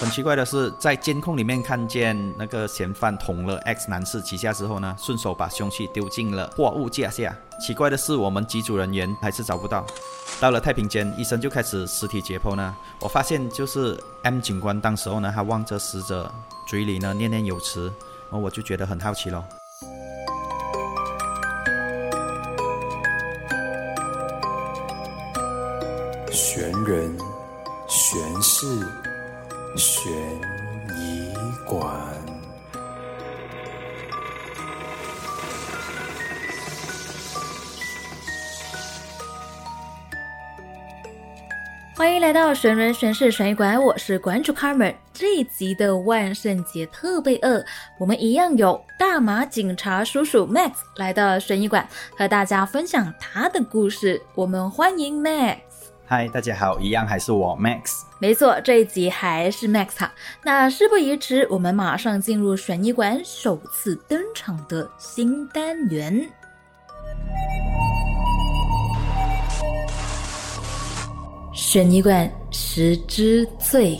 很奇怪的是，在监控里面看见那个嫌犯捅了 X 男士几下之后呢，顺手把凶器丢进了货物架下。奇怪的是，我们机组人员还是找不到。到了太平间，医生就开始尸体解剖呢。我发现就是 M 警官当时候呢，他望着死者，嘴里呢念念有词，然后我就觉得很好奇咯。悬人，悬事，悬疑馆。欢迎来到神人玄事悬疑馆，我是馆主 Carmen。这一集的万圣节特备二，我们一样有大马警察叔叔 Max 来到悬疑馆，和大家分享他的故事。我们欢迎 Max。嗨，大家好，一样还是我 Max。没错，这一集还是 Max 哈。那事不宜迟，我们马上进入水泥馆首次登场的新单元。水泥馆十之最。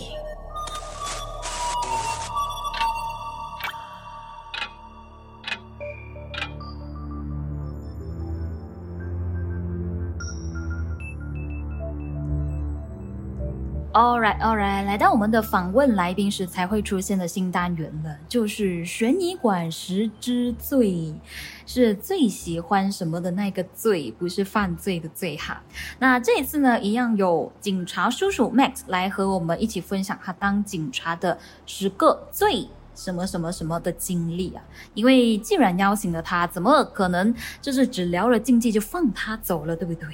All right, all right，来到我们的访问来宾时才会出现的新单元了，就是悬疑馆十之最，是最喜欢什么的那个罪，不是犯罪的罪哈。那这一次呢，一样有警察叔叔 Max 来和我们一起分享他当警察的十个最。什么什么什么的经历啊？因为既然邀请了他，怎么可能就是只聊了竞技就放他走了，对不对？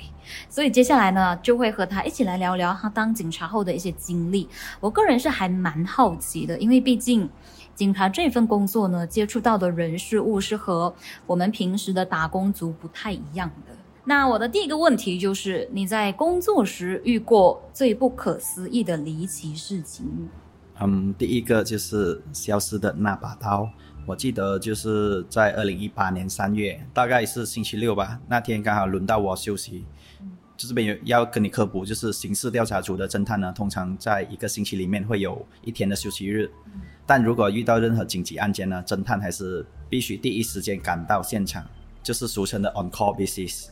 所以接下来呢，就会和他一起来聊聊他当警察后的一些经历。我个人是还蛮好奇的，因为毕竟警察这份工作呢，接触到的人事物是和我们平时的打工族不太一样的。那我的第一个问题就是，你在工作时遇过最不可思议的离奇事情？嗯，第一个就是消失的那把刀。我记得就是在二零一八年三月，大概是星期六吧。那天刚好轮到我休息。就这边有要跟你科普，就是刑事调查组的侦探呢，通常在一个星期里面会有一天的休息日。但如果遇到任何紧急案件呢，侦探还是必须第一时间赶到现场，就是俗称的 on call basis。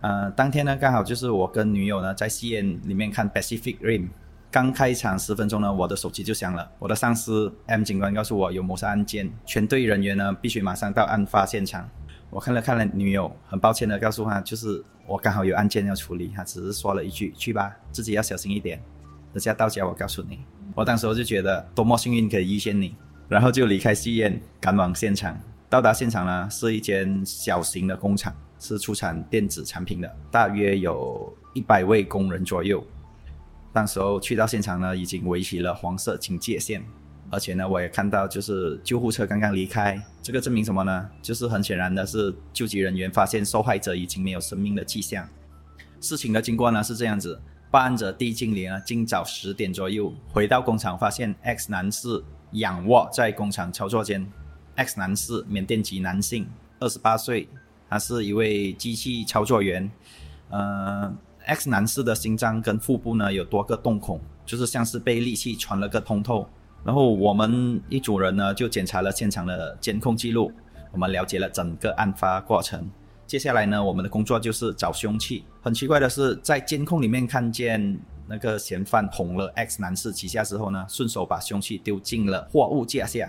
呃，当天呢，刚好就是我跟女友呢在戏院里面看 Pacific Rim。刚开场十分钟呢，我的手机就响了。我的上司 M 警官告诉我有谋杀案件，全队人员呢必须马上到案发现场。我看了看了女友，很抱歉的告诉她，就是我刚好有案件要处理。她只是说了一句：“去吧，自己要小心一点。”等下到家我告诉你。我当时我就觉得多么幸运可以遇见你，然后就离开戏院赶往现场。到达现场呢，是一间小型的工厂，是出产电子产品的，大约有一百位工人左右。当时候去到现场呢，已经围起了黄色警戒线，而且呢，我也看到就是救护车刚刚离开，这个证明什么呢？就是很显然的是，救急人员发现受害者已经没有生命的迹象。事情的经过呢是这样子：报案者地经理呢，今早十点左右回到工厂，发现 X 男士仰卧在工厂操作间。X 男士，缅甸籍男性，二十八岁，他是一位机器操作员，呃。X 男士的心脏跟腹部呢有多个洞孔，就是像是被利器穿了个通透。然后我们一组人呢就检查了现场的监控记录，我们了解了整个案发过程。接下来呢，我们的工作就是找凶器。很奇怪的是，在监控里面看见那个嫌犯捅了 X 男士几下之后呢，顺手把凶器丢进了货物架下。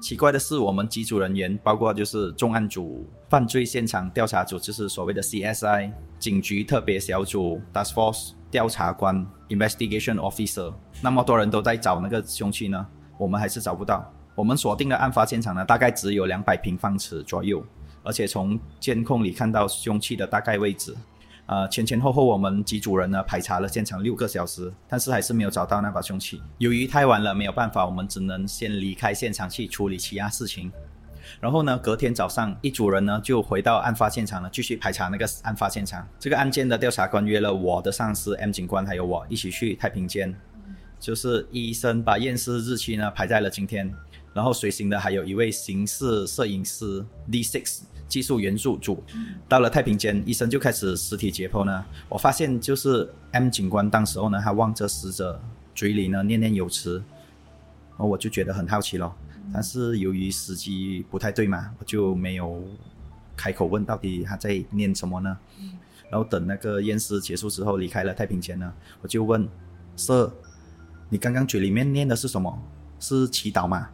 奇怪的是，我们几组人员，包括就是重案组、犯罪现场调查组，就是所谓的 CSI、警局特别小组、Task Force、调查官 Investigation Officer，那么多人都在找那个凶器呢，我们还是找不到。我们锁定的案发现场呢，大概只有两百平方尺左右，而且从监控里看到凶器的大概位置。呃，前前后后我们几组人呢排查了现场六个小时，但是还是没有找到那把凶器。由于太晚了，没有办法，我们只能先离开现场去处理其他事情。然后呢，隔天早上一组人呢就回到案发现场了，继续排查那个案发现场。这个案件的调查官约了我的上司 M 警官还有我一起去太平间，就是医生把验尸日期呢排在了今天，然后随行的还有一位刑事摄影师 D Six。技术元素组到了太平间，医生就开始尸体解剖呢。我发现就是 M 警官当时候呢，他望着死者，嘴里呢念念有词，然后我就觉得很好奇咯。但是由于时机不太对嘛，我就没有开口问到底他在念什么呢？然后等那个验尸结束之后离开了太平间呢，我就问 Sir，你刚刚嘴里面念的是什么？是祈祷吗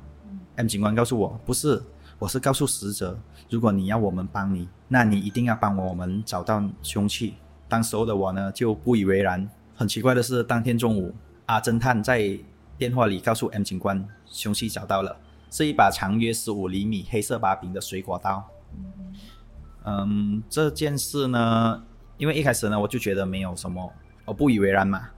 ？M 警官告诉我不是，我是告诉死者，如果你要我们帮你，那你一定要帮我们找到凶器。当时候的我呢就不以为然。很奇怪的是，当天中午，阿侦探在电话里告诉 M 警官，凶器找到了，是一把长约十五厘米、黑色把柄的水果刀。嗯，这件事呢，因为一开始呢，我就觉得没有什么，我不以为然嘛。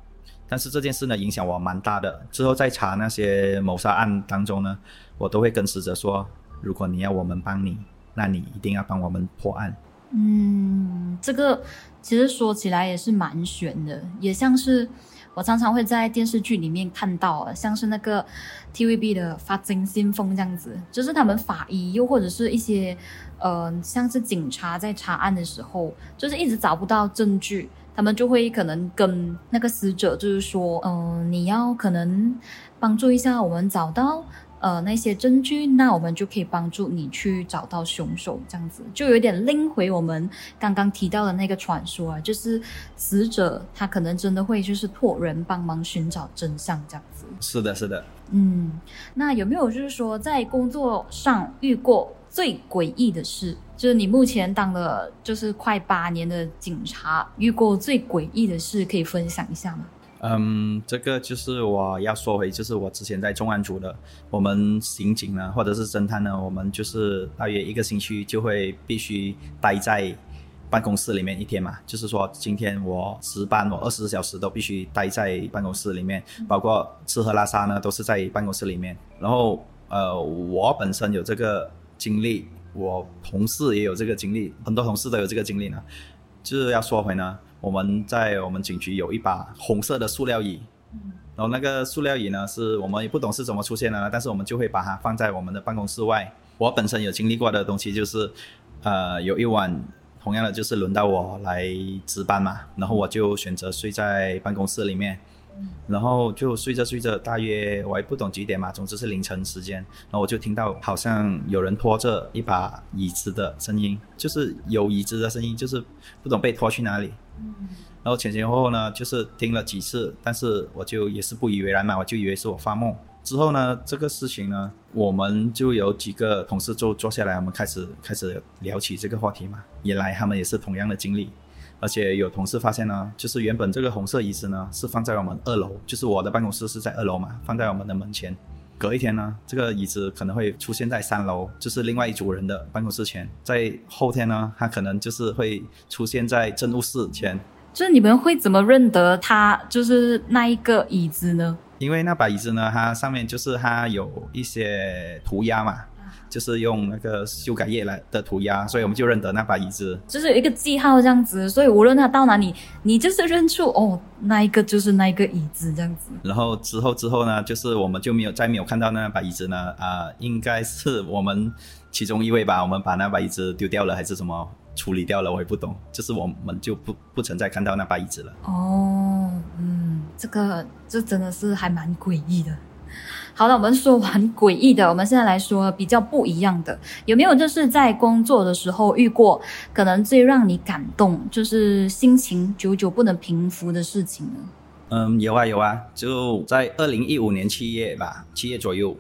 但是这件事呢，影响我蛮大的。之后在查那些谋杀案当中呢，我都会跟死者说，如果你要我们帮你，那你一定要帮我们破案。嗯，这个其实说起来也是蛮悬的，也像是我常常会在电视剧里面看到，像是那个 TVB 的《发金先锋》这样子，就是他们法医又或者是一些呃，像是警察在查案的时候，就是一直找不到证据，他们就会可能跟那个死者就是说，嗯，你要可能帮助一下我们找到。呃，那些证据，那我们就可以帮助你去找到凶手，这样子就有点拎回我们刚刚提到的那个传说啊，就是死者他可能真的会就是托人帮忙寻找真相这样子。是的，是的。嗯，那有没有就是说在工作上遇过最诡异的事？就是你目前当了就是快八年的警察，遇过最诡异的事，可以分享一下吗？嗯，这个就是我要说回，就是我之前在重案组的，我们刑警呢，或者是侦探呢，我们就是大约一个星期就会必须待在办公室里面一天嘛。就是说，今天我值班，我二十四小时都必须待在办公室里面，包括吃喝拉撒呢，都是在办公室里面。然后，呃，我本身有这个经历，我同事也有这个经历，很多同事都有这个经历呢。就是要说回呢。我们在我们警局有一把红色的塑料椅，然后那个塑料椅呢，是我们也不懂是怎么出现的，但是我们就会把它放在我们的办公室外。我本身有经历过的东西就是，呃，有一晚同样的就是轮到我来值班嘛，然后我就选择睡在办公室里面。然后就睡着睡着，大约我也不懂几点嘛，总之是凌晨时间。然后我就听到好像有人拖着一把椅子的声音，就是有椅子的声音，就是不懂被拖去哪里。然后前前后后呢，就是听了几次，但是我就也是不以为然嘛，我就以为是我发梦。之后呢，这个事情呢，我们就有几个同事就坐下来，我们开始开始聊起这个话题嘛。原来他们也是同样的经历。而且有同事发现呢，就是原本这个红色椅子呢是放在我们二楼，就是我的办公室是在二楼嘛，放在我们的门前。隔一天呢，这个椅子可能会出现在三楼，就是另外一组人的办公室前。在后天呢，它可能就是会出现在政务室前。就是你们会怎么认得它就是那一个椅子呢？因为那把椅子呢，它上面就是它有一些涂鸦嘛。就是用那个修改液来的涂鸦，所以我们就认得那把椅子，就是有一个记号这样子，所以无论他到哪里，你就是认出哦，那一个就是那一个椅子这样子。然后之后之后呢，就是我们就没有再没有看到那把椅子呢，啊，应该是我们其中一位吧，我们把那把椅子丢掉了还是什么处理掉了，我也不懂，就是我们就不不存在看到那把椅子了。哦，嗯，这个这真的是还蛮诡异的。好了，我们说完诡异的，我们现在来说比较不一样的。有没有就是在工作的时候遇过可能最让你感动，就是心情久久不能平复的事情呢？嗯，有啊有啊，就在二零一五年七月吧，七月左右，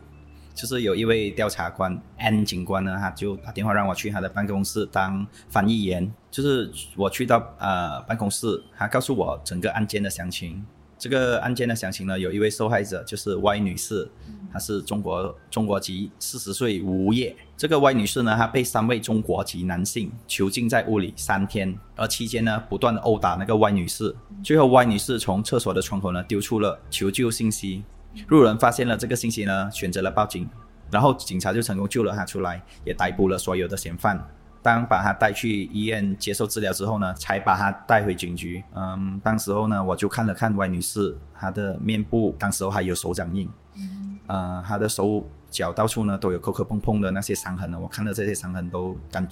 就是有一位调查官 N 警官呢，他就打电话让我去他的办公室当翻译员。就是我去到呃办公室，他告诉我整个案件的详情。这个案件的详情呢，有一位受害者就是 Y 女士，她是中国中国籍，四十岁，无业。这个 Y 女士呢，她被三位中国籍男性囚禁在屋里三天，而期间呢，不断的殴打那个 Y 女士。最后 Y 女士从厕所的窗口呢丢出了求救信息，路人发现了这个信息呢，选择了报警，然后警察就成功救了她出来，也逮捕了所有的嫌犯。当把他带去医院接受治疗之后呢，才把他带回警局。嗯，当时候呢，我就看了看 Y 女士，她的面部当时候还有手掌印，嗯，呃，她的手脚到处呢都有磕磕碰碰的那些伤痕呢。我看到这些伤痕都感，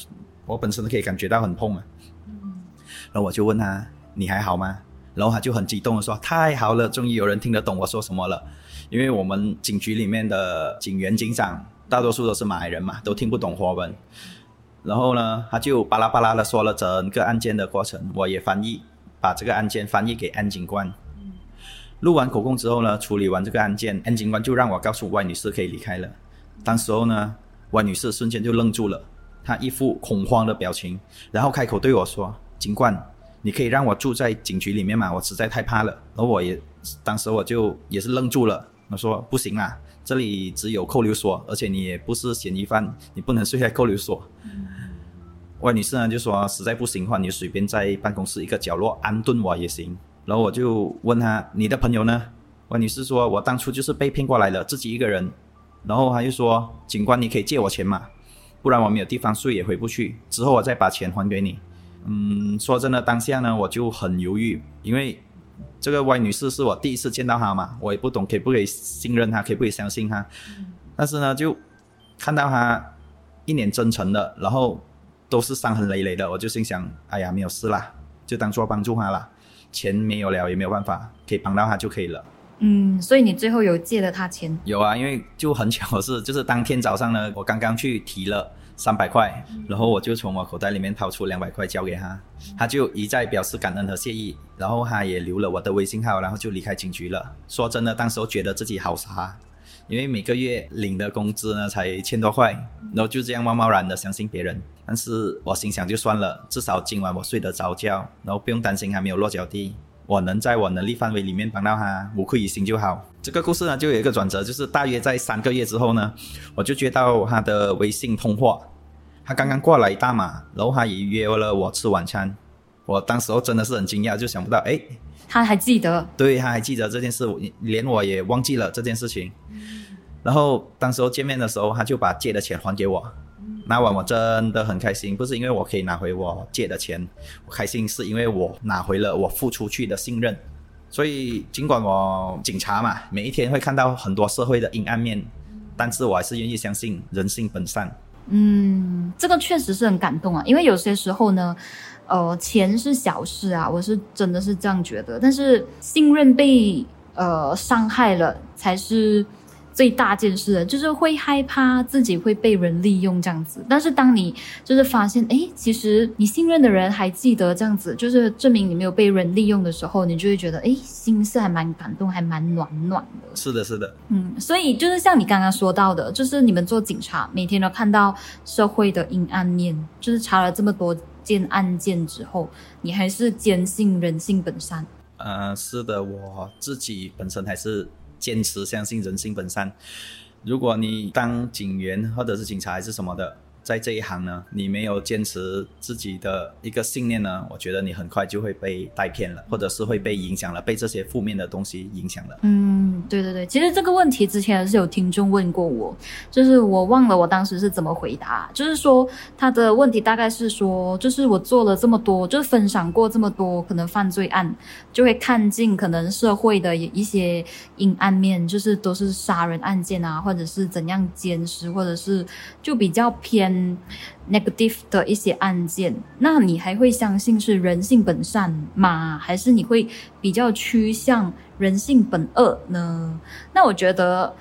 我本身都可以感觉到很痛啊。嗯，然后我就问她：“你还好吗？”然后她就很激动的说：“太好了，终于有人听得懂我说什么了。”因为我们警局里面的警员、警长大多数都是马来人嘛，都听不懂华文。然后呢，他就巴拉巴拉的说了整个案件的过程，我也翻译，把这个案件翻译给安警官。录完口供之后呢，处理完这个案件，安警官就让我告诉 Y 女士可以离开了。当时候呢，Y 女士瞬间就愣住了，她一副恐慌的表情，然后开口对我说：“警官，你可以让我住在警局里面吗？我实在太怕了。”而我也，当时我就也是愣住了，我说：“不行啊，这里只有扣留所，而且你也不是嫌疑犯，你不能睡在扣留所。”Y 女士呢就说：“实在不行的话，你随便在办公室一个角落安顿我也行。”然后我就问他：“你的朋友呢？”我女士说：“我当初就是被骗过来的，自己一个人。”然后他就说：“警官，你可以借我钱嘛？不然我没有地方睡，也回不去。之后我再把钱还给你。”嗯，说真的，当下呢我就很犹豫，因为这个 Y 女士是我第一次见到她嘛，我也不懂可不可以信任她，可不可以相信她。但是呢，就看到她一脸真诚的，然后都是伤痕累累的，我就心想：“哎呀，没有事啦，就当做帮助他啦。”钱没有了也没有办法，可以帮到他就可以了。嗯，所以你最后有借了他钱？有啊，因为就很巧是，就是当天早上呢，我刚刚去提了三百块，然后我就从我口袋里面掏出两百块交给他，他就一再表示感恩和谢意，然后他也留了我的微信号，然后就离开警局了。说真的，当时我觉得自己好傻。因为每个月领的工资呢才千多块，然后就这样贸贸然的相信别人。但是我心想就算了，至少今晚我睡得着觉，然后不用担心还没有落脚地。我能在我能力范围里面帮到他，无愧于心就好。这个故事呢就有一个转折，就是大约在三个月之后呢，我就接到他的微信通话，他刚刚过来大马，然后他也约了我吃晚餐。我当时候真的是很惊讶，就想不到哎。他还记得，对，他还记得这件事，连我也忘记了这件事情。然后当时候见面的时候，他就把借的钱还给我。那晚我真的很开心，不是因为我可以拿回我借的钱，我开心是因为我拿回了我付出去的信任。所以尽管我警察嘛，每一天会看到很多社会的阴暗面，但是我还是愿意相信人性本善。嗯，这个确实是很感动啊，因为有些时候呢。呃，钱是小事啊，我是真的是这样觉得。但是信任被呃伤害了，才是最大件事的，就是会害怕自己会被人利用这样子。但是当你就是发现，哎，其实你信任的人还记得这样子，就是证明你没有被人利用的时候，你就会觉得，哎，心是还蛮感动，还蛮暖暖的。是的，是的。嗯，所以就是像你刚刚说到的，就是你们做警察，每天都看到社会的阴暗面，就是查了这么多。件案件之后，你还是坚信人性本善？呃，是的，我自己本身还是坚持相信人性本善。如果你当警员或者是警察还是什么的。在这一行呢，你没有坚持自己的一个信念呢，我觉得你很快就会被带偏了，或者是会被影响了，被这些负面的东西影响了。嗯，对对对，其实这个问题之前是有听众问过我，就是我忘了我当时是怎么回答，就是说他的问题大概是说，就是我做了这么多，就是分享过这么多可能犯罪案，就会看尽可能社会的一些阴暗面，就是都是杀人案件啊，或者是怎样奸尸，或者是就比较偏。嗯，negative 的一些案件，那你还会相信是人性本善吗？还是你会比较趋向人性本恶呢？那我觉得，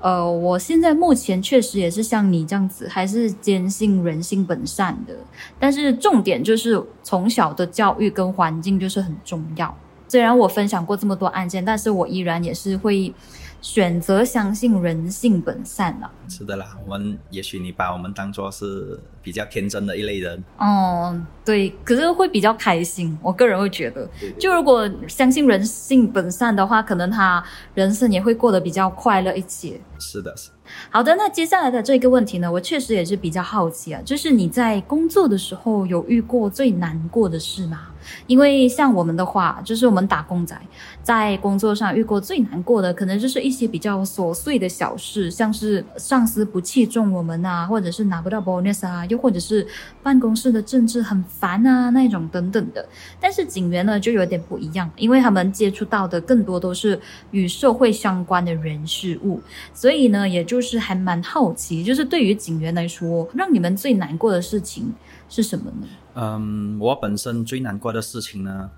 呃，我现在目前确实也是像你这样子，还是坚信人性本善的。但是重点就是从小的教育跟环境就是很重要。虽然我分享过这么多案件，但是我依然也是会。选择相信人性本善了。是的啦，我们也许你把我们当做是比较天真的一类人。哦，对，可是会比较开心。我个人会觉得，就如果相信人性本善的话，可能他人生也会过得比较快乐一些。是的，是。好的，那接下来的这个问题呢，我确实也是比较好奇啊，就是你在工作的时候有遇过最难过的事吗？因为像我们的话，就是我们打工仔，在工作上遇过最难过的，可能就是一些比较琐碎的小事，像是上上司不器重我们啊，或者是拿不到 bonus 啊，又或者是办公室的政治很烦啊那种等等的。但是警员呢就有点不一样，因为他们接触到的更多都是与社会相关的人事物，所以呢，也就是还蛮好奇，就是对于警员来说，让你们最难过的事情是什么呢？嗯，我本身最难过的事情呢，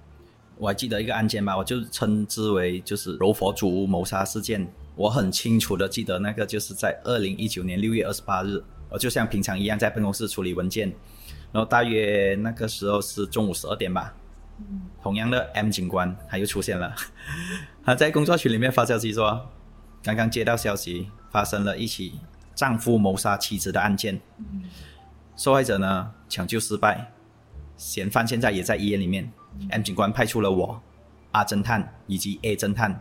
我还记得一个案件吧，我就称之为就是柔佛祖屋谋杀事件。我很清楚的记得那个就是在二零一九年六月二十八日，我就像平常一样在办公室处理文件，然后大约那个时候是中午十二点吧。同样的 M 警官他又出现了，他在工作群里面发消息说，刚刚接到消息，发生了一起丈夫谋杀妻子的案件，受害者呢抢救失败，嫌犯现在也在医院里面。M 警官派出了我、阿侦探以及 A 侦探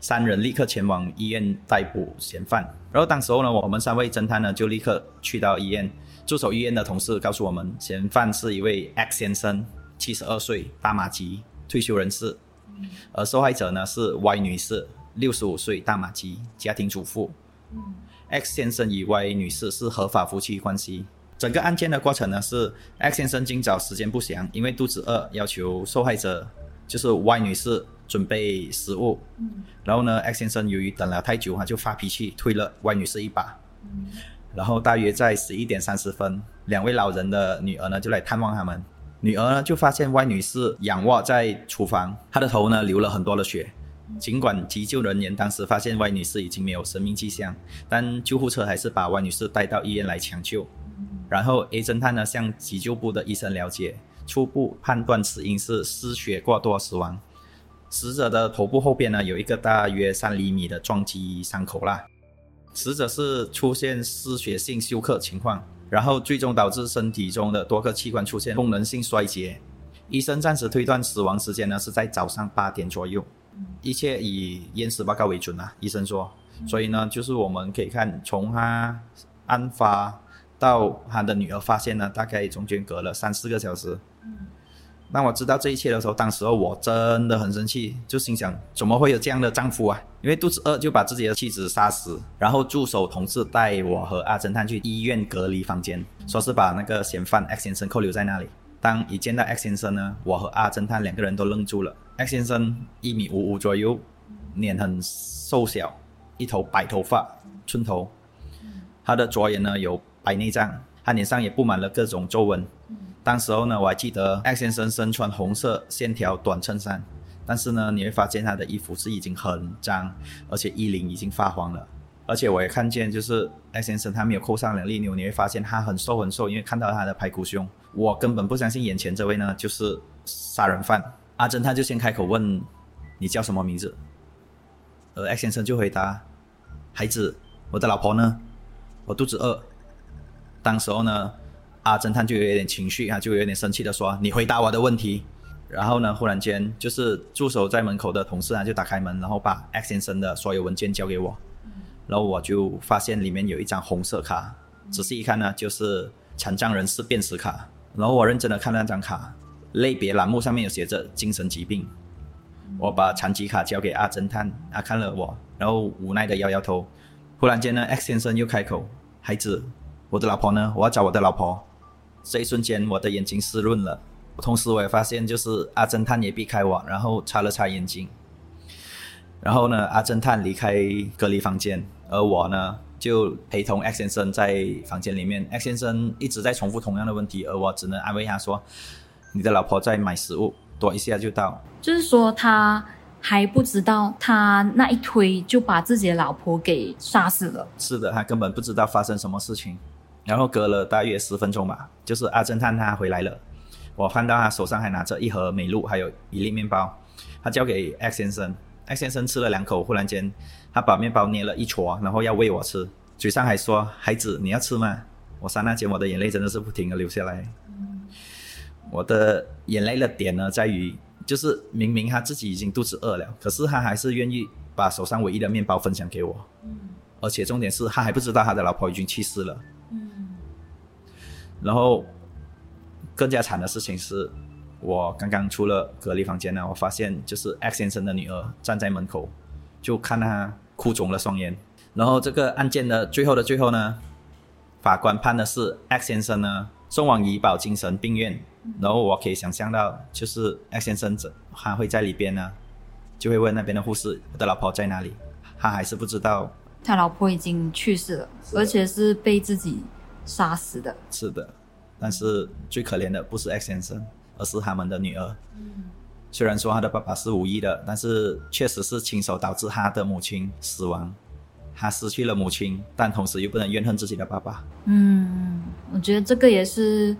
三人立刻前往医院逮捕嫌犯。然后当时候呢，我们三位侦探呢就立刻去到医院，驻守医院的同事告诉我们，嫌犯是一位 X 先生，七十二岁，大马籍，退休人士，而受害者呢是 Y 女士，六十五岁，大马籍，家庭主妇。X 先生与 Y 女士是合法夫妻关系。整个案件的过程呢是 X 先生今早时间不详，因为肚子饿，要求受害者就是 Y 女士准备食物。然后呢，X 先生由于等了太久，他就发脾气推了 Y 女士一把。然后大约在十一点三十分，两位老人的女儿呢就来探望他们。女儿呢就发现 Y 女士仰卧在厨房，她的头呢流了很多的血。尽管急救人员当时发现 Y 女士已经没有生命迹象，但救护车还是把 Y 女士带到医院来抢救。然后 A 侦探呢向急救部的医生了解，初步判断死因是失血过多死亡。死者的头部后边呢有一个大约三厘米的撞击伤口啦。死者是出现失血性休克情况，然后最终导致身体中的多个器官出现功能性衰竭。医生暂时推断死亡时间呢是在早上八点左右，一切以验尸报告为准啊。医生说，所以呢就是我们可以看从他案发到他的女儿发现呢，大概中间隔了三四个小时。当我知道这一切的时候，当时候我真的很生气，就心想怎么会有这样的丈夫啊？因为肚子饿就把自己的妻子杀死，然后助手同事带我和阿侦探去医院隔离房间，说是把那个嫌犯 X 先生扣留在那里。当一见到 X 先生呢，我和阿侦探两个人都愣住了。X 先生一米五五左右，脸很瘦小，一头白头发，寸头。他的左眼呢有白内障，他脸上也布满了各种皱纹。当时候呢，我还记得 X 先生身穿红色线条短衬衫，但是呢，你会发现他的衣服是已经很脏，而且衣领已经发黄了。而且我也看见，就是 X 先生他没有扣上两粒纽，你会发现他很瘦很瘦，因为看到他的排骨胸，我根本不相信眼前这位呢就是杀人犯。阿侦探就先开口问：“你叫什么名字？”而 X 先生就回答：“孩子，我的老婆呢？我肚子饿。”当时候呢。阿侦探就有点情绪啊，就有点生气的说：“你回答我的问题。”然后呢，忽然间就是驻守在门口的同事啊，就打开门，然后把 X 先生的所有文件交给我。然后我就发现里面有一张红色卡，仔细一看呢，就是残障人士辨识卡。然后我认真的看那张卡，类别栏目上面有写着精神疾病。我把残疾卡交给阿侦探，阿看了我，然后无奈的摇摇头。忽然间呢，X 先生又开口：“孩子，我的老婆呢？我要找我的老婆。”这一瞬间，我的眼睛湿润了。同时，我也发现，就是阿侦探也避开我，然后擦了擦眼睛。然后呢，阿侦探离开隔离房间，而我呢，就陪同 X 先生在房间里面。X 先生一直在重复同样的问题，而我只能安慰他说：“你的老婆在买食物，躲一下就到。”就是说，他还不知道，他那一推就把自己的老婆给杀死了。是的，他根本不知道发生什么事情。然后隔了大约十分钟吧，就是阿侦探他回来了，我看到他手上还拿着一盒美露，还有一粒面包，他交给 X 先生，X 先生吃了两口，忽然间他把面包捏了一撮，然后要喂我吃，嘴上还说：“孩子，你要吃吗？”我刹那间我的眼泪真的是不停的流下来。我的眼泪的点呢，在于就是明明他自己已经肚子饿了，可是他还是愿意把手上唯一的面包分享给我，而且重点是他还不知道他的老婆已经去世了。然后，更加惨的事情是，我刚刚出了隔离房间呢，我发现就是 X 先生的女儿站在门口，就看他哭肿了双眼。然后这个案件的最后的最后呢，法官判的是 X 先生呢送往怡保精神病院。然后我可以想象到，就是 X 先生这他会在里边呢，就会问那边的护士：“我的老婆在哪里？”他还是不知道，他老婆已经去世了，而且是被自己。杀死的是的，但是最可怜的不是 X 先生，而是他们的女儿。虽然说他的爸爸是无意的，但是确实是亲手导致他的母亲死亡。他失去了母亲，但同时又不能怨恨自己的爸爸。嗯，我觉得这个也是，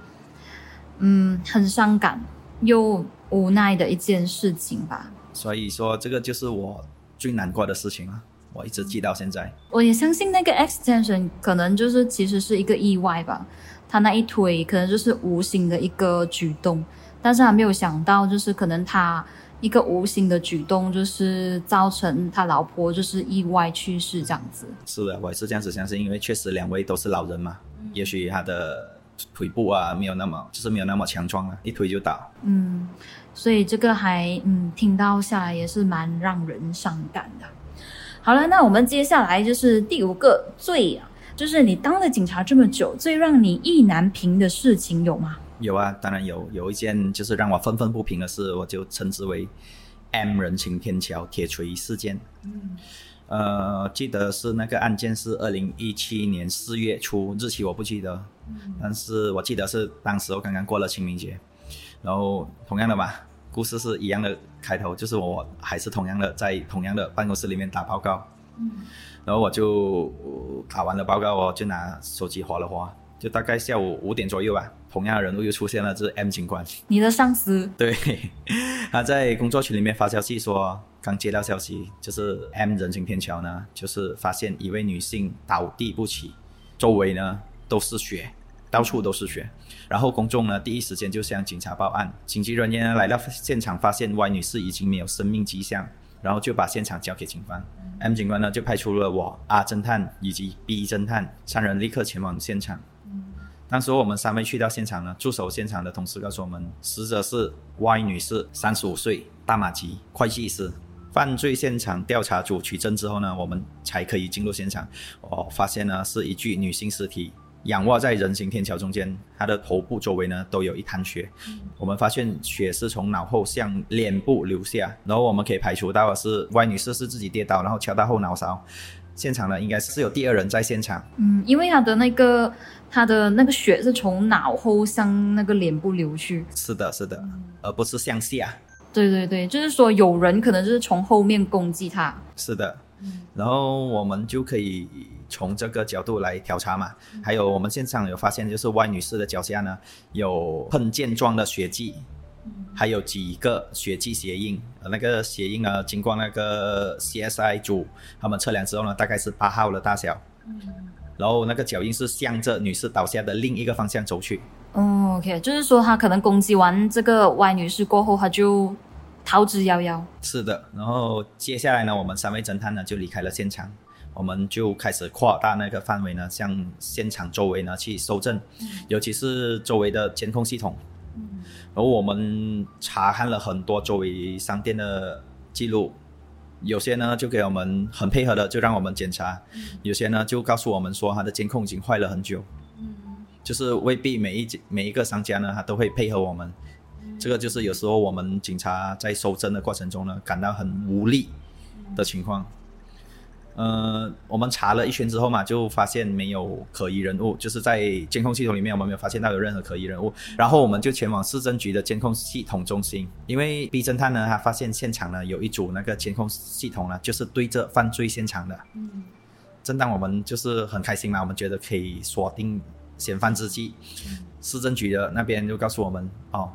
嗯，很伤感又无奈的一件事情吧。所以说，这个就是我最难过的事情了，我一直记到现在。我也相信那个 extension 可能就是其实是一个意外吧，他那一推可能就是无形的一个举动，但是他没有想到，就是可能他。一个无形的举动，就是造成他老婆就是意外去世这样子。是的，我也是这样子相信，因为确实两位都是老人嘛，也许他的腿部啊没有那么，就是没有那么强壮了，一推就倒。嗯，所以这个还嗯听到下来也是蛮让人伤感的。好了，那我们接下来就是第五个最啊，就是你当了警察这么久，最让你意难平的事情有吗？有啊，当然有。有一件就是让我愤愤不平的事，我就称之为 “M 人情天桥铁锤事件”。嗯，呃，记得是那个案件是二零一七年四月初，日期我不记得。嗯，但是我记得是当时我刚刚过了清明节，然后同样的吧，故事是一样的开头，就是我还是同样的在同样的办公室里面打报告。嗯，然后我就打完了报告，我就拿手机划了划。就大概下午五点左右吧，同样的人物又出现了，就是 M 警官，你的上司。对，他在工作群里面发消息说，刚接到消息，就是 M 人行天桥呢，就是发现一位女性倒地不起，周围呢都是血，到处都是血。然后公众呢第一时间就向警察报案，紧急人员来到现场，发现 Y 女士已经没有生命迹象，然后就把现场交给警方。M 警官呢就派出了我 R 侦探以及 B 侦探三人立刻前往现场。当时我们三位去到现场呢，驻守现场的同事告诉我们，死者是 Y 女士，三十五岁，大马籍，会计师。犯罪现场调查组取证之后呢，我们才可以进入现场。哦，发现呢是一具女性尸体，仰卧在人行天桥中间，她的头部周围呢都有一滩血。我们发现血是从脑后向脸部流下，然后我们可以排除到的是 Y 女士是自己跌倒，然后敲到后脑勺。现场呢应该是有第二人在现场。嗯，因为她的那个。他的那个血是从脑后向那个脸部流去，是的，是的，而不是向下。对对对，就是说有人可能就是从后面攻击他。是的，然后我们就可以从这个角度来调查嘛。还有我们现场有发现，就是 Y 女士的脚下呢有喷溅状的血迹，还有几个血迹鞋印。那个鞋印呢，经过那个 CSI 组他们测量之后呢，大概是八号的大小。然后那个脚印是向着女士倒下的另一个方向走去。哦，OK，就是说他可能攻击完这个 Y 女士过后，他就逃之夭夭。是的，然后接下来呢，我们三位侦探呢就离开了现场，我们就开始扩大那个范围呢，向现场周围呢去搜证，尤其是周围的监控系统。嗯，然后我们查看了很多周围商店的记录。有些呢就给我们很配合的，就让我们检查；有些呢就告诉我们说他的监控已经坏了很久。嗯，就是未必每一每一个商家呢，他都会配合我们。这个就是有时候我们警察在搜证的过程中呢，感到很无力的情况。呃，我们查了一圈之后嘛，就发现没有可疑人物，就是在监控系统里面，我们没有发现到有任何可疑人物。然后我们就前往市政局的监控系统中心，因为 B 侦探呢，他发现现场呢有一组那个监控系统呢，就是对着犯罪现场的。嗯。正当我们就是很开心嘛，我们觉得可以锁定嫌犯之际，市政局的那边就告诉我们，哦，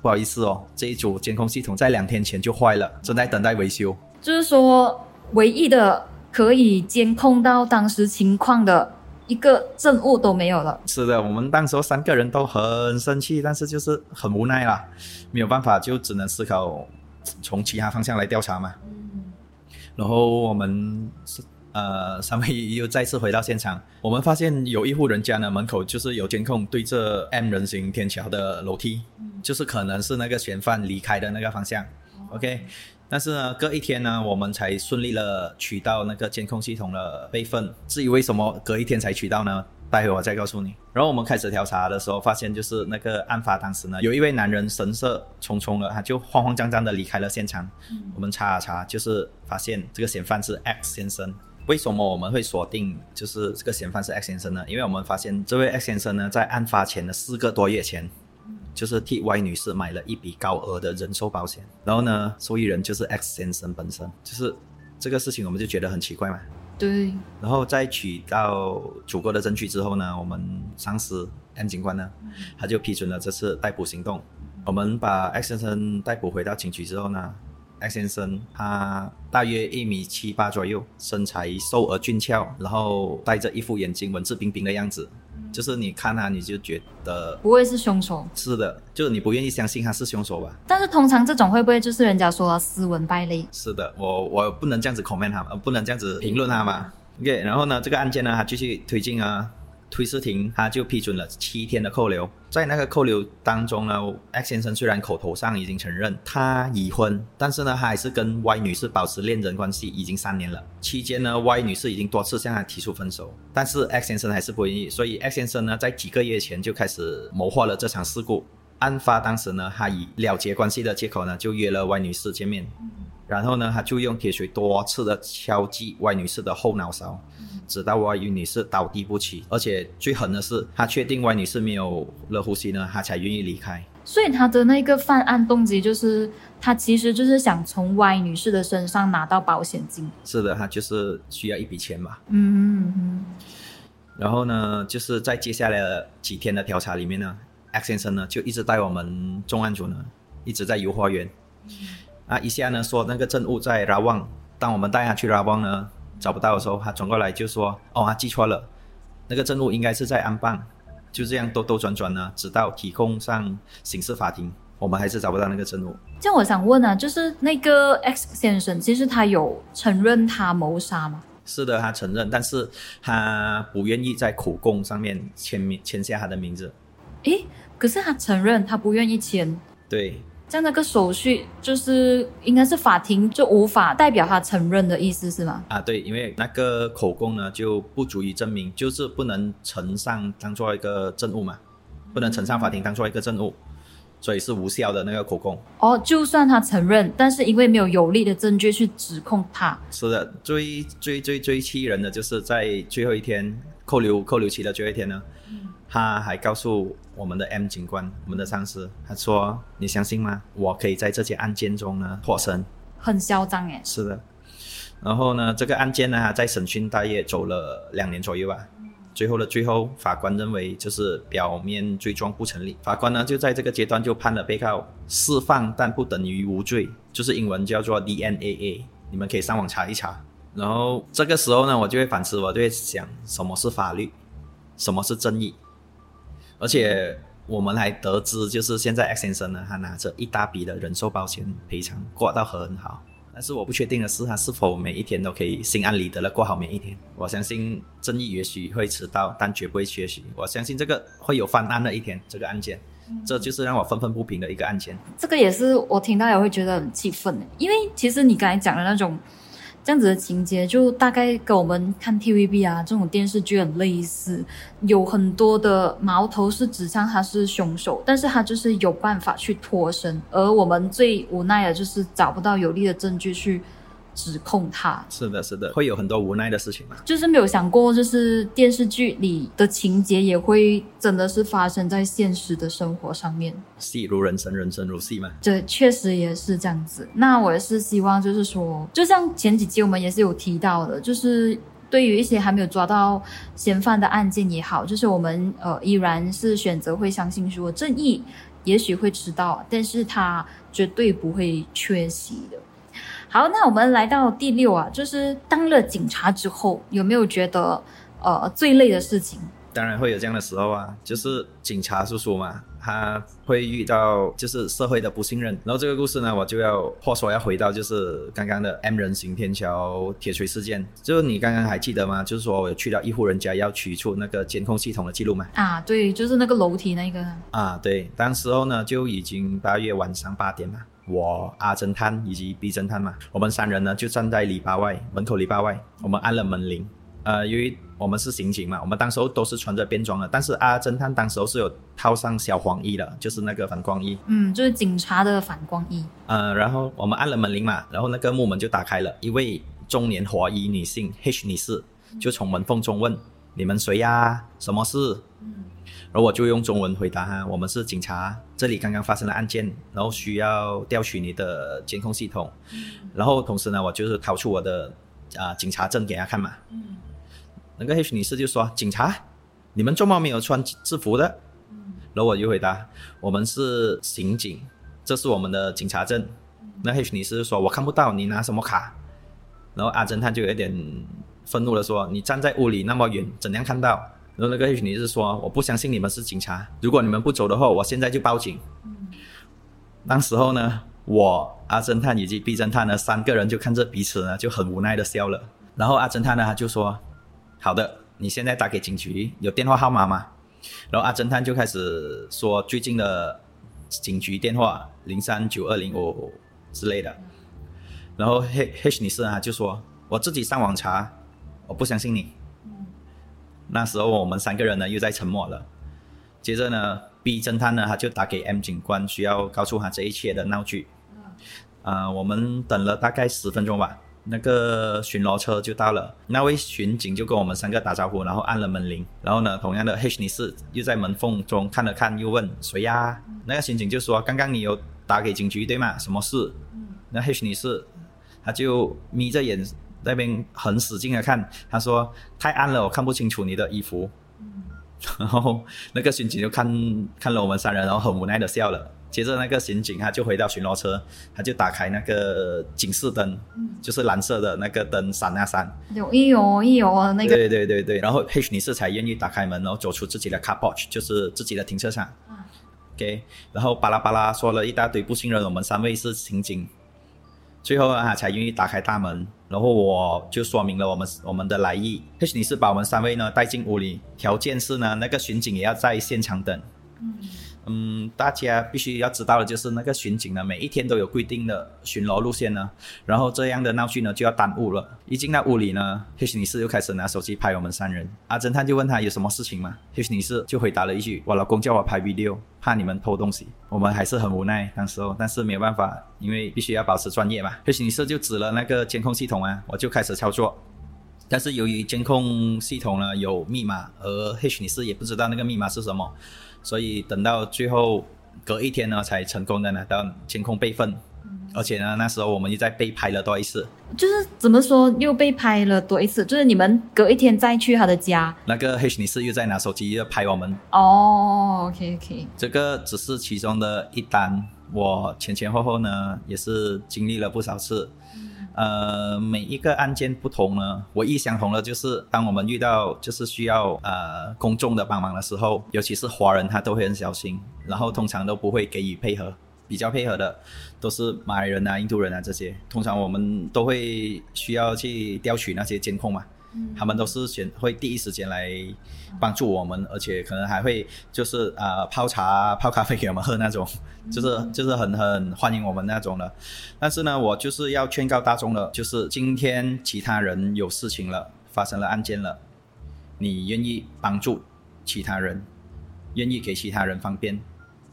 不好意思哦，这一组监控系统在两天前就坏了，正在等待维修。就是说，唯一的。可以监控到当时情况的一个证物都没有了。是的，我们当时三个人都很生气，但是就是很无奈啦，没有办法，就只能思考从其他方向来调查嘛。嗯。然后我们是呃三位又再次回到现场，我们发现有一户人家呢门口就是有监控对着 M 人行天桥的楼梯，就是可能是那个嫌犯离开的那个方向。OK。但是呢，隔一天呢，我们才顺利了取到那个监控系统的备份。至于为什么隔一天才取到呢？待会我再告诉你。然后我们开始调查的时候，发现就是那个案发当时呢，有一位男人神色匆匆的，他就慌慌张张的离开了现场。我们查了查，就是发现这个嫌犯是 X 先生。为什么我们会锁定就是这个嫌犯是 X 先生呢？因为我们发现这位 X 先生呢，在案发前的四个多月前。就是替 Y 女士买了一笔高额的人寿保险，然后呢，受益人就是 X 先生本身，就是这个事情我们就觉得很奇怪嘛。对，然后在取到足够的证据之后呢，我们上司 M 警官呢，他就批准了这次逮捕行动。我们把 X 先生逮捕回到警局之后呢，X 先生他大约一米七八左右，身材瘦而俊俏，然后戴着一副眼镜，文质彬彬的样子，就是你看他你就觉得不会是凶手。是的，就是你不愿意相信他是凶手吧？但是通常这种会不会就是人家说斯文败类？是的，我我不能这样子 comment 他，呃不能这样子评论他嘛。OK，然后呢，这个案件呢，它继续推进啊，推事庭他就批准了七天的扣留。在那个扣留当中呢，X 先生虽然口头上已经承认他已婚，但是呢，他还是跟 Y 女士保持恋人关系已经三年了。期间呢，Y 女士已经多次向他提出分手，但是 X 先生还是不愿意，所以 X 先生呢，在几个月前就开始谋划了这场事故。案发当时呢，他以了结关系的借口呢，就约了 Y 女士见面。然后呢，他就用铁锤多次的敲击 Y 女士的后脑勺，直到 Y 女士倒地不起。而且最狠的是，他确定 Y 女士没有了呼吸呢，他才愿意离开。所以他的那个犯案动机就是，他其实就是想从 Y 女士的身上拿到保险金。是的，他就是需要一笔钱嘛。嗯嗯然后呢，就是在接下来的几天的调查里面呢，X 先生呢就一直带我们重案组呢一直在游花园。啊，一下呢说那个证物在拉旺，当我们带他去拉旺呢找不到的时候，他转过来就说：“哦，他记错了，那个证物应该是在安邦。”就这样兜兜转转呢，直到提供上刑事法庭，我们还是找不到那个证物。这样我想问啊，就是那个 X 先生，其实他有承认他谋杀吗？是的，他承认，但是他不愿意在口供上面签名签下他的名字。诶，可是他承认他不愿意签，对，这样那个手续就是应该是法庭就无法代表他承认的意思是吗？啊，对，因为那个口供呢就不足以证明，就是不能呈上当做一个证物嘛，不能呈上法庭当做一个证物，所以是无效的那个口供。哦，就算他承认，但是因为没有有力的证据去指控他，是的，最最最最气人的就是在最后一天扣留扣留期的最后一天呢，他还告诉我们的 M 警官，我们的上司，他说：“你相信吗？我可以在这件案件中呢脱身。”很嚣张诶。是的，然后呢，这个案件呢，在审讯大约走了两年左右吧。最后的最后，法官认为就是表面罪状不成立，法官呢就在这个阶段就判了被告释放，但不等于无罪，就是英文叫做 DNAA，你们可以上网查一查。然后这个时候呢，我就会反思，我就会想，什么是法律，什么是正义，而且我们还得知，就是现在 X 先生呢，他拿着一大笔的人寿保险赔偿，过到很好。但是我不确定的是，他是否每一天都可以心安理得的过好每一天。我相信正义也许会迟到，但绝不会缺席。我相信这个会有翻案的一天，这个案件，这就是让我愤愤不平的一个案件。这个也是我听到也会觉得很气愤的，因为其实你刚才讲的那种这样子的情节，就大概跟我们看 TVB 啊这种电视剧很类似，有很多的矛头是指向他是凶手，但是他就是有办法去脱身，而我们最无奈的就是找不到有力的证据去指控他。是的，是的，会有很多无奈的事情嘛。就是没有想过，就是电视剧里的情节也会真的是发生在现实的生活上面。戏如人生，人生如戏嘛。对，确实也是这样子。那我也是希望，就是说，就像前几集我们也是有提到的，就是对于一些还没有抓到嫌犯的案件也好，就是我们呃依然是选择会相信说正义也许会迟到，但是他绝对不会缺席的。好，那我们来到第六啊，就是当了警察之后，有没有觉得呃最累的事情？当然会有这样的时候啊，就是警察叔叔嘛，他会遇到就是社会的不信任。然后这个故事呢，我就要话说要回到就是刚刚的 M 人行天桥铁锤事件。就是你刚刚还记得吗？就是说我有去到一户人家要取出那个监控系统的记录嘛？啊，对，就是那个楼梯那个。啊，对，当时候呢就已经八月晚上八点嘛。我阿侦探以及 B 侦探嘛，我们三人呢就站在篱笆外门口篱笆外，我们按了门铃。呃，由于我们是刑警嘛，我们当时候都是穿着便装的，但是阿侦探当时候是有套上小黄衣的，就是那个反光衣。嗯，就是警察的反光衣。呃，然后我们按了门铃嘛，然后那个木门就打开了，一位中年华裔女性 H 女士就从门缝中问你们谁呀？什么事？嗯然后我就用中文回答哈：我们是警察，这里刚刚发生了案件，然后需要调取你的监控系统。然后同时呢，我就是掏出我的啊、警察证给他看嘛。那个 H 女士就说：“警察，你们做梦没有穿制服的？”然后我就回答：“我们是刑警，这是我们的警察证。”那 H 女士就说：“我看不到，你拿什么卡？”然后阿侦探就有点愤怒的说：“你站在屋里那么远，怎样看到？”然后那个 H 女士说：“我不相信你们是警察，如果你们不走的话，我现在就报警。”当时候呢，我阿侦探以及 B 侦探呢三个人就看着彼此呢就很无奈的笑了。然后阿侦探呢他就说：“好的，你现在打给警局，有电话号码吗？”然后阿侦探就开始说最近的警局电话零三九二零五之类的。然后 H H 女士啊就说：“我自己上网查，我不相信你。”那时候我们三个人呢又在沉默了。接着呢，B 侦探呢他就打给 M 警官，需要告诉他这一切的闹剧。啊、我们等了大概十分钟吧，那个巡逻车就到了。那位巡警就跟我们三个打招呼，然后按了门铃。然后呢，同样的 H 女士又在门缝中看了看，又问谁呀？那个巡警就说：“刚刚你有打给警局对吗？什么事？”那 H 女士她就眯着眼那边很使劲的看，她说：“太暗了，我看不清楚你的衣服。”然后那个巡警就看看了我们三人，然后很无奈的笑了。接着那个刑警他就回到巡逻车，他就打开那个警示灯，就是蓝色的那个灯闪啊闪。有一有一有啊，那个对对对对，然后 H 女士才愿意打开门，然后走出自己的 car porch，就是自己的停车场。OK，然后巴拉巴拉说了一大堆不信任我们三位是刑警，最后啊才愿意打开大门，然后我就说明了我们我们的来意。或许你是把我们三位呢带进屋里，条件是呢那个巡警也要在现场等。嗯，嗯大家必须要知道的就是那个巡警呢，每一天都有规定的巡逻路线呢，然后这样的闹剧呢就要耽误了。一进到屋里呢，H 女士就开始拿手机拍我们三人。阿侦探就问他有什么事情吗？H 女士就回答了一句：“我老公叫我拍 video，怕你们偷东西。”我们还是很无奈，当时候，但是没有办法，因为必须要保持专业嘛。H 女士就指了那个监控系统啊，我就开始操作。但是由于监控系统呢有密码，而 H 女士也不知道那个密码是什么，所以等到最后隔一天呢才成功的拿到监控备份。而且呢，那时候我们又在被拍了多一次。就是怎么说又被拍了多一次，就是你们隔一天再去他的家。那个 H 女士又在拿手机又拍我们，哦，OK OK，这个只是其中的一单。我前前后后呢也是经历了不少次。呃，每一个案件不同呢，唯一相同的就是，当我们遇到就是需要呃公众的帮忙的时候，尤其是华人，他都会很小心，然后通常都不会给予配合。比较配合的都是马来人啊、印度人啊这些，通常我们都会需要去调取那些监控嘛，他们都是选会第一时间来帮助我们，而且可能还会就是呃泡茶、泡咖啡给我们喝那种，就是就是很很欢迎我们那种的。但是呢，我就是要劝告大众了，就是今天其他人有事情了，发生了案件了，你愿意帮助其他人，愿意给其他人方便，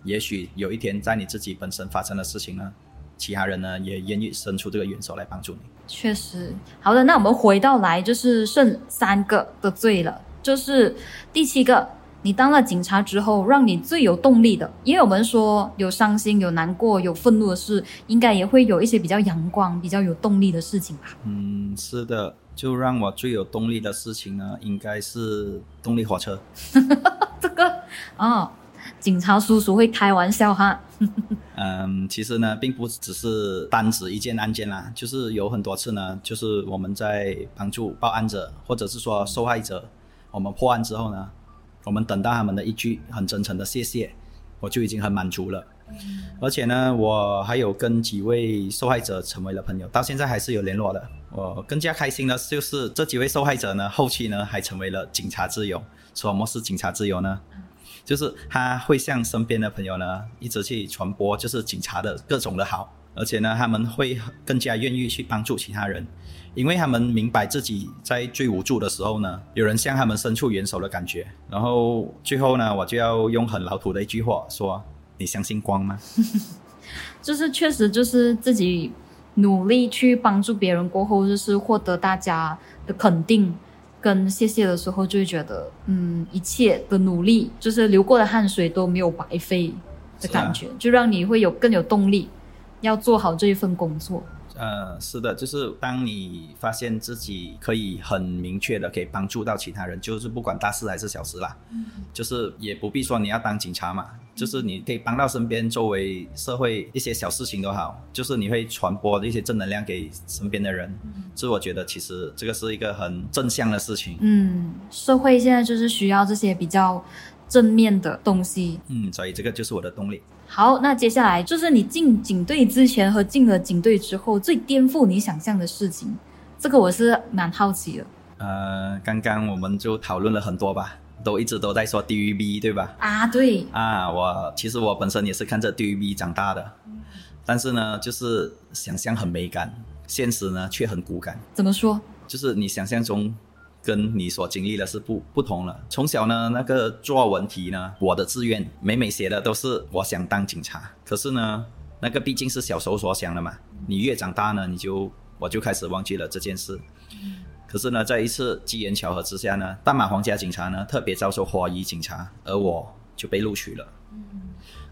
也许有一天在你自己本身发生的事情呢，其他人呢也愿意伸出这个援手来帮助你。确实。好的，那我们回到来，就是剩三个的罪了，就是第七个，你当了警察之后，让你最有动力的，因为我们说有伤心、有难过、有愤怒的事，应该也会有一些比较阳光、比较有动力的事情吧。嗯，是的，就让我最有动力的事情呢，应该是动力火车。这个哦，警察叔叔会开玩笑哈。嗯，其实呢，并不只是单指一件案件啦，就是有很多次呢，就是我们在帮助报案者或者是说受害者，我们破案之后呢，我们等到他们的一句很真诚的谢谢，我就已经很满足了。而且呢，我还有跟几位受害者成为了朋友，到现在还是有联络的。我更加开心的就是这几位受害者呢，后期呢还成为了警察之友。什么是警察之友呢？就是他会向身边的朋友呢，一直去传播就是警察的各种的好，而且呢，他们会更加愿意去帮助其他人，因为他们明白自己在最无助的时候呢，有人向他们伸出援手的感觉。然后最后呢，我就要用很老土的一句话说：“你相信光吗？”就是确实就是自己努力去帮助别人过后，就是获得大家的肯定跟谢谢的时候，就会觉得，嗯，一切的努力，就是流过的汗水都没有白费的感觉，就让你会有更有动力，要做好这一份工作。呃，是的，就是当你发现自己可以很明确的可以帮助到其他人，就是不管大事还是小事啦，嗯，就是也不必说你要当警察嘛，就是你可以帮到身边周围社会一些小事情都好，就是你会传播一些正能量给身边的人，嗯，所以我觉得其实这个是一个很正向的事情。嗯，社会现在就是需要这些比较正面的东西。嗯，所以这个就是我的动力。好，那接下来就是你进警队之前和进了警队之后最颠覆你想象的事情，这个我是蛮好奇的。呃，刚刚我们就讨论了很多吧，都一直都在说 DVB 对吧？啊，对。啊，我其实我本身也是看着 DVB 长大的，但是呢，就是想象很美感，现实呢却很骨感。怎么说？就是你想象中。跟你所经历的是不不同了。从小呢，那个作文题呢，我的志愿每每写的都是我想当警察。可是呢，那个毕竟是小时候所想的嘛。你越长大呢，你就我就开始忘记了这件事。可是呢，在一次机缘巧合之下呢，大马皇家警察呢特别招收华裔警察，而我就被录取了。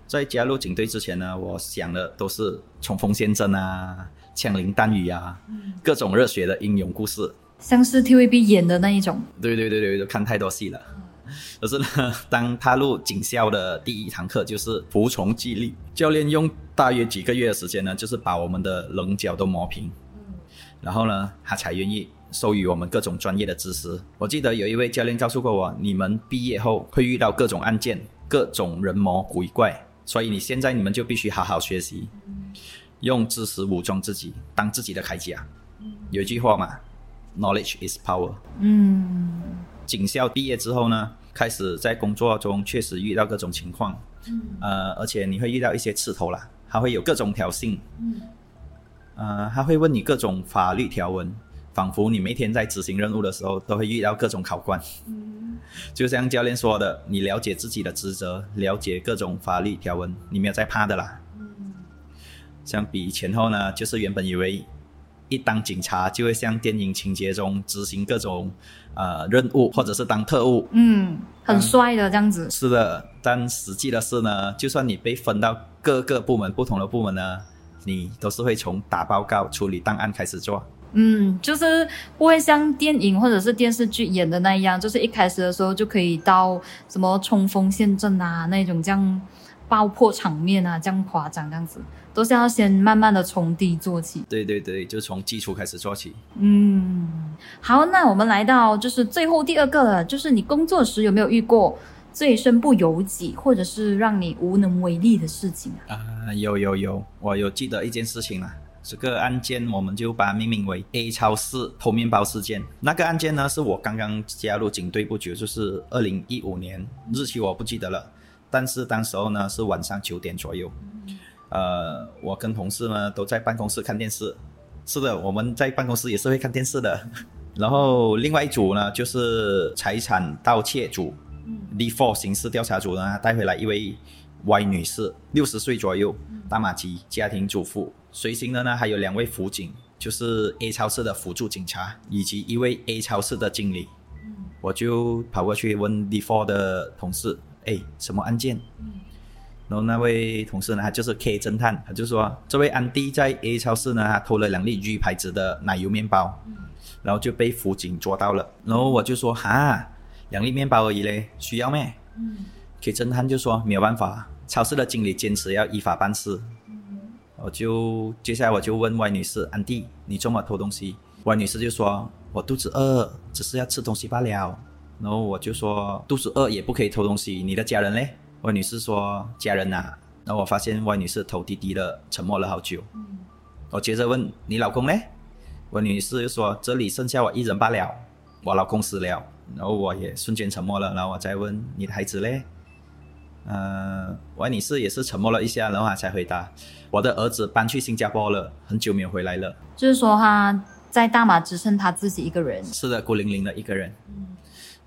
在加入警队之前呢，我想的都是冲锋陷阵啊，枪林弹雨啊，各种热血的英勇故事。像是 TVB 演的那一种，对对对对，都看太多戏了。可是呢，当踏入警校的第一堂课就是服从纪律，教练用大约几个月的时间呢，就是把我们的棱角都磨平。然后呢，他才愿意授予我们各种专业的知识。我记得有一位教练告诉过我，你们毕业后会遇到各种案件、各种人魔鬼怪，所以你现在你们就必须好好学习，用知识武装自己，当自己的铠甲。有一句话嘛。Knowledge is power。嗯，警校毕业之后呢，开始在工作中确实遇到各种情况，嗯，呃，而且你会遇到一些刺头啦，他会有各种挑衅，嗯，呃，他会问你各种法律条文，仿佛你每天在执行任务的时候都会遇到各种考官，嗯，就像教练说的，你了解自己的职责，了解各种法律条文，你没有在怕的啦，嗯，相比前后呢，就是原本以为。一当警察就会像电影情节中执行各种呃任务，或者是当特务，嗯，很帅的这样子。是的，但实际的是呢，就算你被分到各个部门不同的部门呢，你都是会从打报告、处理档案开始做。嗯，就是不会像电影或者是电视剧演的那样，就是一开始的时候就可以到什么冲锋陷阵啊那种这样爆破场面啊这样夸张这样子。都是要先慢慢的从低做起，对对对，就从基础开始做起。嗯，好，那我们来到就是最后第二个了，就是你工作时有没有遇过最身不由己，或者是让你无能为力的事情啊？啊，有有有，我有记得一件事情啊，这个案件我们就把它命名为 A 超市偷面包事件。那个案件呢，是我刚刚加入警队不久，就是二零一五年，日期我不记得了，但是当时候呢是晚上九点左右。呃，我跟同事呢都在办公室看电视。是的，我们在办公室也是会看电视的。然后另外一组呢，就是财产盗窃组，D4 刑事调查组呢带回来一位 Y 女士，六十岁左右，大马籍家庭主妇。随行的呢还有两位辅警，就是 A 超市的辅助警察，以及一位 A 超市的经理。我就跑过去问 D4 的同事：“哎，什么案件？”然后那位同事呢，他就是 K 侦探，他就说这位安迪在 A 超市呢，他偷了两粒 G 牌子的奶油面包，然后就被辅警抓到了。然后我就说哈，两粒面包而已嘞，需要咩嗯？K 侦探就说没有办法，超市的经理坚持要依法办事。我就接下来我就问 Y 女士，安迪，你这么偷东西？Y 女士就说，我肚子饿，只是要吃东西罢了。然后我就说，肚子饿也不可以偷东西，你的家人嘞？歪女士说：“家人呐。”然后我发现歪女士头低低的，沉默了好久。我接着问：“你老公呢？”歪女士就说：“这里剩下我一人罢了，我老公死了。”然后我也瞬间沉默了。然后我再问：“你的孩子嘞？”呃，外女士也是沉默了一下，然后才回答：“我的儿子搬去新加坡了，很久没有回来了。”就是说他在大马只剩他自己一个人。是的，孤零零的一个人。嗯。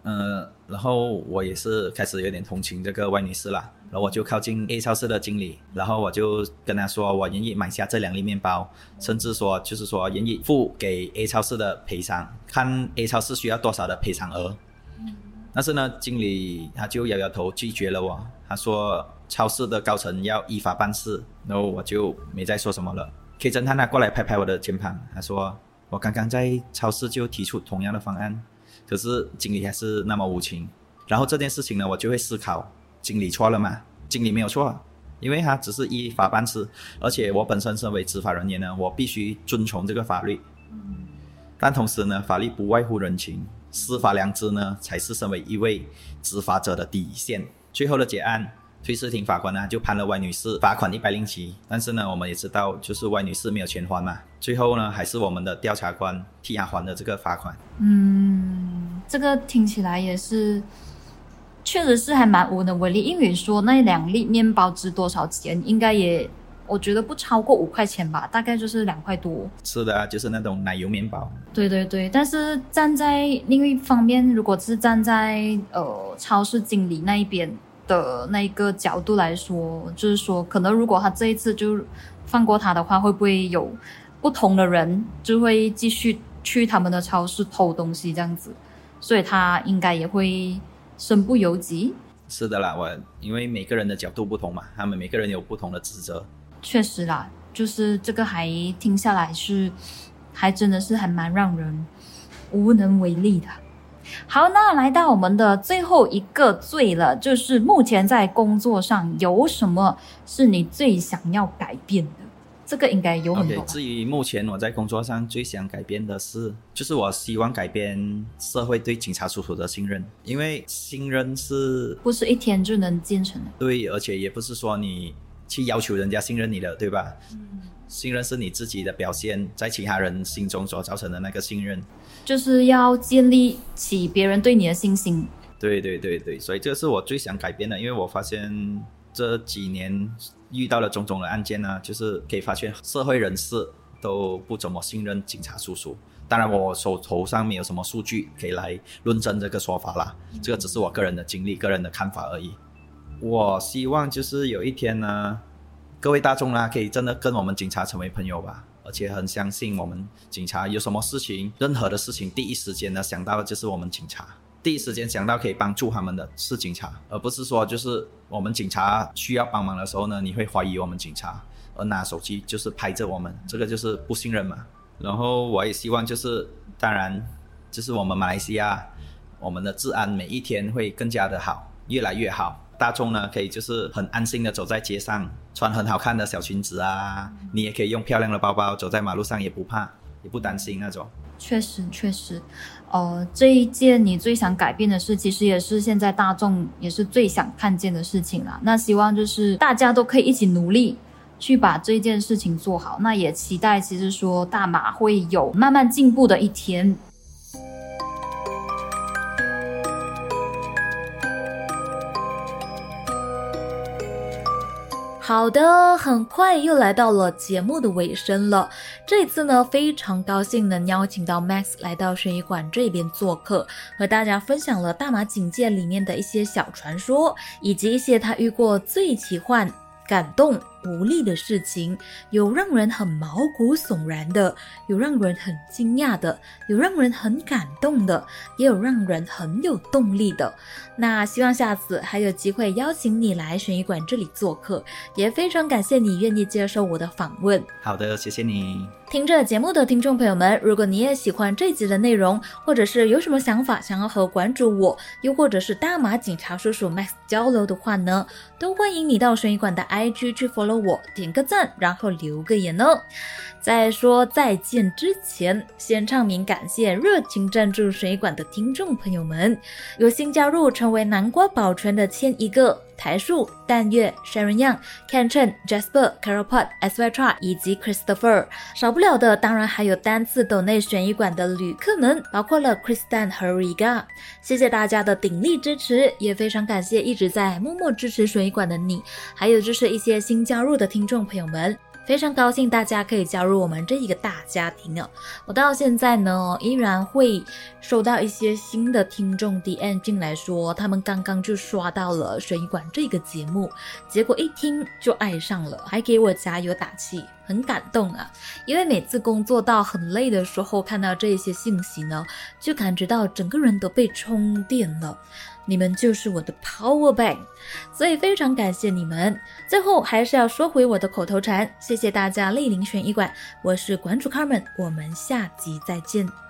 呃。然后我也是开始有点同情这个外女士啦，然后我就靠近 A 超市的经理，然后我就跟他说，我愿意买下这两粒面包，甚至说就是说愿意付给 A 超市的赔偿，看 A 超市需要多少的赔偿额。但是呢，经理他就摇摇头拒绝了我，他说超市的高层要依法办事，然后我就没再说什么了。K 侦探他过来拍拍我的肩膀，他说我刚刚在超市就提出同样的方案，可是经理还是那么无情。然后这件事情呢，我就会思考，经理错了吗？经理没有错，因为他只是依法办事，而且我本身身为执法人员呢，我必须遵从这个法律。但同时呢，法律不外乎人情。司法良知呢，才是身为一位执法者的底线。最后的结案，崔世庭法官呢就判了 Y 女士罚款一百零七。但是呢，我们也知道，就是 Y 女士没有钱还嘛。最后呢，还是我们的调查官替她还了这个罚款。嗯，这个听起来也是，确实是还蛮无能为力。因为说那两粒面包值多少钱，应该也。我觉得不超过五块钱吧，大概就是两块多。是的，就是那种奶油面包。对对对，但是站在另一方面，如果是站在呃超市经理那一边的那个角度来说，就是说，可能如果他这一次就放过他的话，会不会有不同的人就会继续去他们的超市偷东西这样子？所以他应该也会身不由己。是的啦，我因为每个人的角度不同嘛，他们每个人有不同的职责。确实啦，就是这个还听下来是，还真的是还蛮让人无能为力的。好，那来到我们的最后一个罪了，就是目前在工作上有什么是你最想要改变的？这个应该有很多。至于目前我在工作上最想改变的是，就是我希望改变社会对警察叔叔的信任，因为信任是不是一天就能建成的？对，而且也不是说你。去要求人家信任你的，对吧？嗯信任是你自己的表现，在其他人心中所造成的那个信任，就是要建立起别人对你的信心。对对对对，所以这是我最想改变的，因为我发现这几年遇到了种种的案件呢，就是可以发现社会人士都不怎么信任警察叔叔。当然，我手头上没有什么数据可以来论证这个说法啦，这个只是我个人的经历、个人的看法而已。我希望就是有一天呢，各位大众呢，可以真的跟我们警察成为朋友吧，而且很相信我们警察有什么事情，任何的事情，第一时间呢想到的就是我们警察，第一时间想到可以帮助他们的是警察，而不是说就是我们警察需要帮忙的时候呢，你会怀疑我们警察，而拿手机就是拍着我们，这个就是不信任嘛。然后我也希望就是，当然，就是我们马来西亚，我们的治安每一天会更加的好，越来越好。大众呢，可以就是很安心的走在街上，穿很好看的小裙子啊，你也可以用漂亮的包包走在马路上，也不怕，也不担心那种。确实，确实，呃，这一件你最想改变的事，其实也是现在大众也是最想看见的事情啦。那希望就是大家都可以一起努力，去把这件事情做好。那也期待，其实说大马会有慢慢进步的一天。好的，很快又来到了节目的尾声了。这次呢，非常高兴能邀请到 Max 来到悬疑馆这边做客，和大家分享了大马警戒里面的一些小传说，以及一些他遇过最奇幻、感动。无力的事情，有让人很毛骨悚然的，有让人很惊讶的，有让人很感动的，也有让人很有动力的。那希望下次还有机会邀请你来悬疑馆这里做客，也非常感谢你愿意接受我的访问。好的，谢谢你。听着节目的听众朋友们，如果你也喜欢这集的内容，或者是有什么想法想要和馆主我，又或者是大马警察叔叔 Max 交流的话呢，都欢迎你到悬疑馆的 IG 去 follow。我点个赞，然后留个言哦。在说再见之前，先唱名感谢热情赞助水管的听众朋友们，有新加入成为南瓜保存的千一个台树、淡月、Sharon Young、Ken Chen、Jasper、Carapod、S Y Tra 以及 Christopher。少不了的当然还有单次斗内悬疑馆的旅客们，包括了 Kristan 和 Riga。谢谢大家的鼎力支持，也非常感谢一直在默默支持悬疑馆的你，还有就是一些新加入的听众朋友们。非常高兴大家可以加入我们这一个大家庭哦！我到现在呢，依然会收到一些新的听众 DM 进来说，他们刚刚就刷到了《悬疑馆》这个节目，结果一听就爱上了，还给我加油打气，很感动啊！因为每次工作到很累的时候，看到这些信息呢，就感觉到整个人都被充电了。你们就是我的 power bank，所以非常感谢你们。最后还是要说回我的口头禅，谢谢大家莅临悬疑馆，我是馆主 Carmen，我们下集再见。